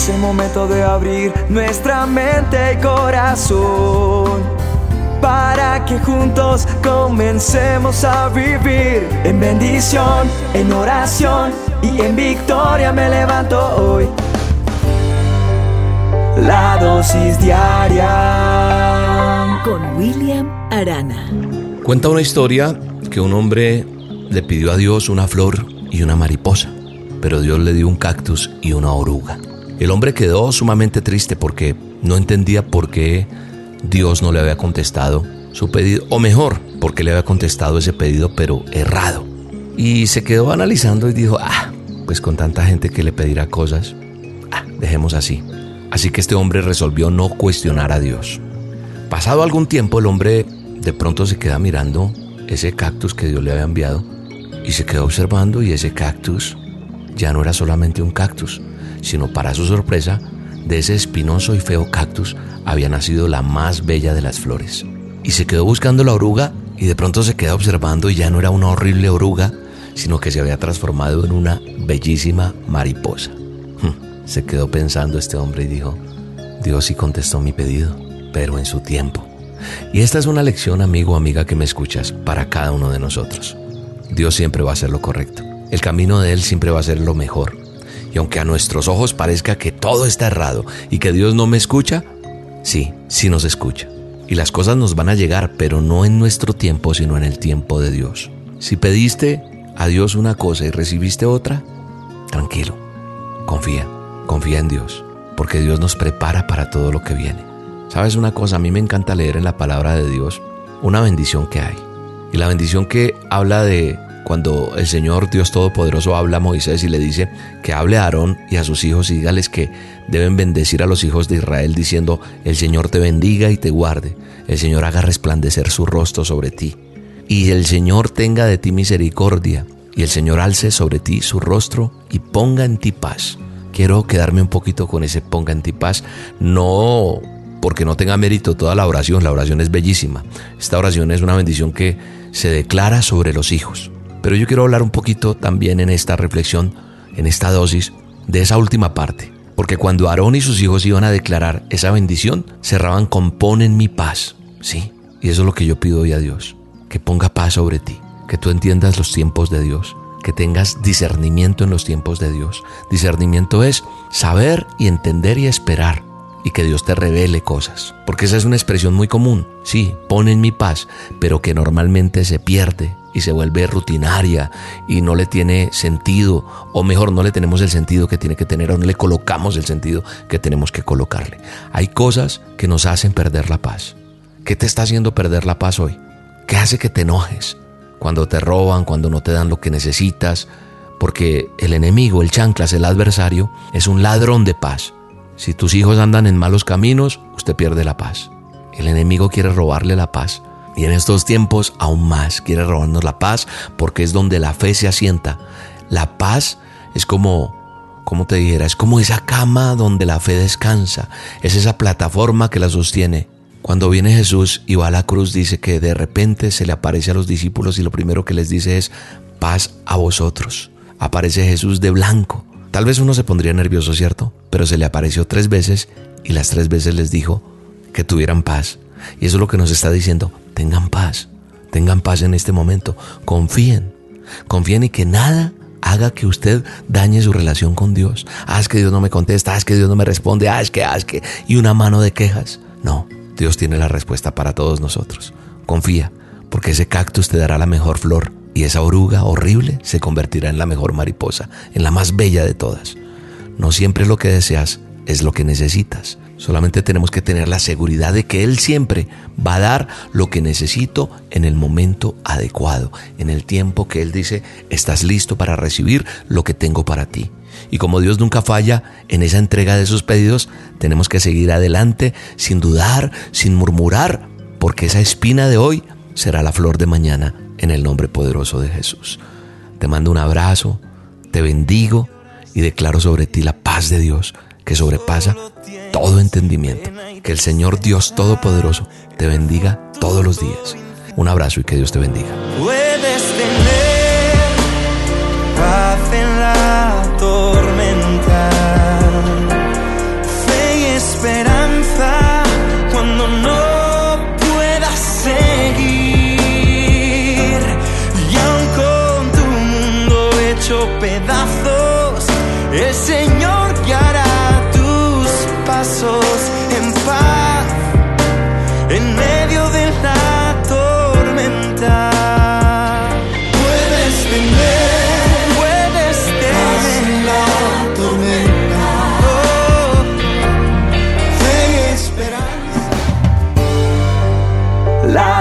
Es el momento de abrir nuestra mente y corazón para que juntos comencemos a vivir en bendición, en oración y en victoria me levanto hoy. La dosis diaria con William Arana. Cuenta una historia que un hombre le pidió a Dios una flor y una mariposa, pero Dios le dio un cactus y una oruga. El hombre quedó sumamente triste porque no entendía por qué Dios no le había contestado su pedido, o mejor, porque le había contestado ese pedido pero errado. Y se quedó analizando y dijo, ah, pues con tanta gente que le pedirá cosas, ah, dejemos así. Así que este hombre resolvió no cuestionar a Dios. Pasado algún tiempo el hombre de pronto se queda mirando ese cactus que Dios le había enviado y se quedó observando y ese cactus ya no era solamente un cactus, sino para su sorpresa, de ese espinoso y feo cactus había nacido la más bella de las flores. Y se quedó buscando la oruga y de pronto se queda observando y ya no era una horrible oruga, sino que se había transformado en una bellísima mariposa. Hm, se quedó pensando este hombre y dijo, Dios sí contestó mi pedido, pero en su tiempo. Y esta es una lección, amigo o amiga que me escuchas, para cada uno de nosotros. Dios siempre va a hacer lo correcto. El camino de Él siempre va a ser lo mejor. Y aunque a nuestros ojos parezca que todo está errado y que Dios no me escucha, sí, sí nos escucha. Y las cosas nos van a llegar, pero no en nuestro tiempo, sino en el tiempo de Dios. Si pediste a Dios una cosa y recibiste otra, tranquilo, confía, confía en Dios, porque Dios nos prepara para todo lo que viene. ¿Sabes una cosa? A mí me encanta leer en la palabra de Dios una bendición que hay. Y la bendición que habla de cuando el Señor Dios Todopoderoso habla a Moisés y le dice que hable a Aarón y a sus hijos y dígales que deben bendecir a los hijos de Israel diciendo, el Señor te bendiga y te guarde, el Señor haga resplandecer su rostro sobre ti, y el Señor tenga de ti misericordia, y el Señor alce sobre ti su rostro y ponga en ti paz. Quiero quedarme un poquito con ese ponga en ti paz, no porque no tenga mérito toda la oración, la oración es bellísima. Esta oración es una bendición que se declara sobre los hijos. Pero yo quiero hablar un poquito también en esta reflexión, en esta dosis, de esa última parte. Porque cuando Aarón y sus hijos iban a declarar esa bendición, cerraban con pon en mi paz. Sí, y eso es lo que yo pido hoy a Dios, que ponga paz sobre ti, que tú entiendas los tiempos de Dios, que tengas discernimiento en los tiempos de Dios. Discernimiento es saber y entender y esperar y que Dios te revele cosas. Porque esa es una expresión muy común. Sí, pon en mi paz, pero que normalmente se pierde y se vuelve rutinaria y no le tiene sentido, o mejor, no le tenemos el sentido que tiene que tener, o no le colocamos el sentido que tenemos que colocarle. Hay cosas que nos hacen perder la paz. ¿Qué te está haciendo perder la paz hoy? ¿Qué hace que te enojes? Cuando te roban, cuando no te dan lo que necesitas, porque el enemigo, el chanclas, el adversario, es un ladrón de paz. Si tus hijos andan en malos caminos, usted pierde la paz. El enemigo quiere robarle la paz. Y en estos tiempos aún más quiere robarnos la paz porque es donde la fe se asienta. La paz es como, como te dijera, es como esa cama donde la fe descansa. Es esa plataforma que la sostiene. Cuando viene Jesús y va a la cruz dice que de repente se le aparece a los discípulos y lo primero que les dice es paz a vosotros. Aparece Jesús de blanco. Tal vez uno se pondría nervioso, ¿cierto? Pero se le apareció tres veces y las tres veces les dijo que tuvieran paz. Y eso es lo que nos está diciendo. Tengan paz. Tengan paz en este momento. Confíen. Confíen y que nada haga que usted dañe su relación con Dios. Es que Dios no me contesta, es que Dios no me responde, es que, es que, y una mano de quejas. No, Dios tiene la respuesta para todos nosotros. Confía, porque ese cactus te dará la mejor flor y esa oruga horrible se convertirá en la mejor mariposa, en la más bella de todas. No siempre lo que deseas es lo que necesitas. Solamente tenemos que tener la seguridad de que Él siempre va a dar lo que necesito en el momento adecuado, en el tiempo que Él dice, estás listo para recibir lo que tengo para ti. Y como Dios nunca falla en esa entrega de sus pedidos, tenemos que seguir adelante sin dudar, sin murmurar, porque esa espina de hoy será la flor de mañana en el nombre poderoso de Jesús. Te mando un abrazo, te bendigo y declaro sobre ti la paz de Dios que sobrepasa todo entendimiento. Que el Señor Dios Todopoderoso te bendiga todos los días. Un abrazo y que Dios te bendiga. Puedes tener paz en la tormenta, fe y esperanza cuando no puedas seguir. Y aun con tu mundo hecho pedazos, ese